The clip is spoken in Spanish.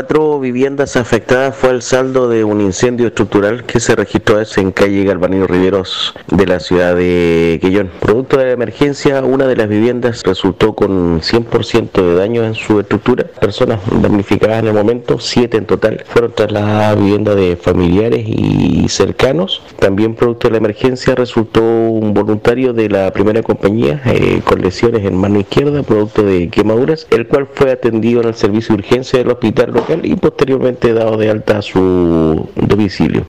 Cuatro viviendas afectadas fue el saldo de un incendio estructural que se registró en calle Galvanino Riveros de la ciudad de Quellón. Producto de la emergencia, una de las viviendas resultó con 100% de daño en su estructura. Personas damnificadas en el momento, siete en total, fueron trasladadas a vivienda de familiares y cercanos. También producto de la emergencia resultó un voluntario de la primera compañía eh, con lesiones en mano izquierda, producto de quemaduras, el cual fue atendido en el servicio de urgencia del hospital y posteriormente dado de alta a su domicilio.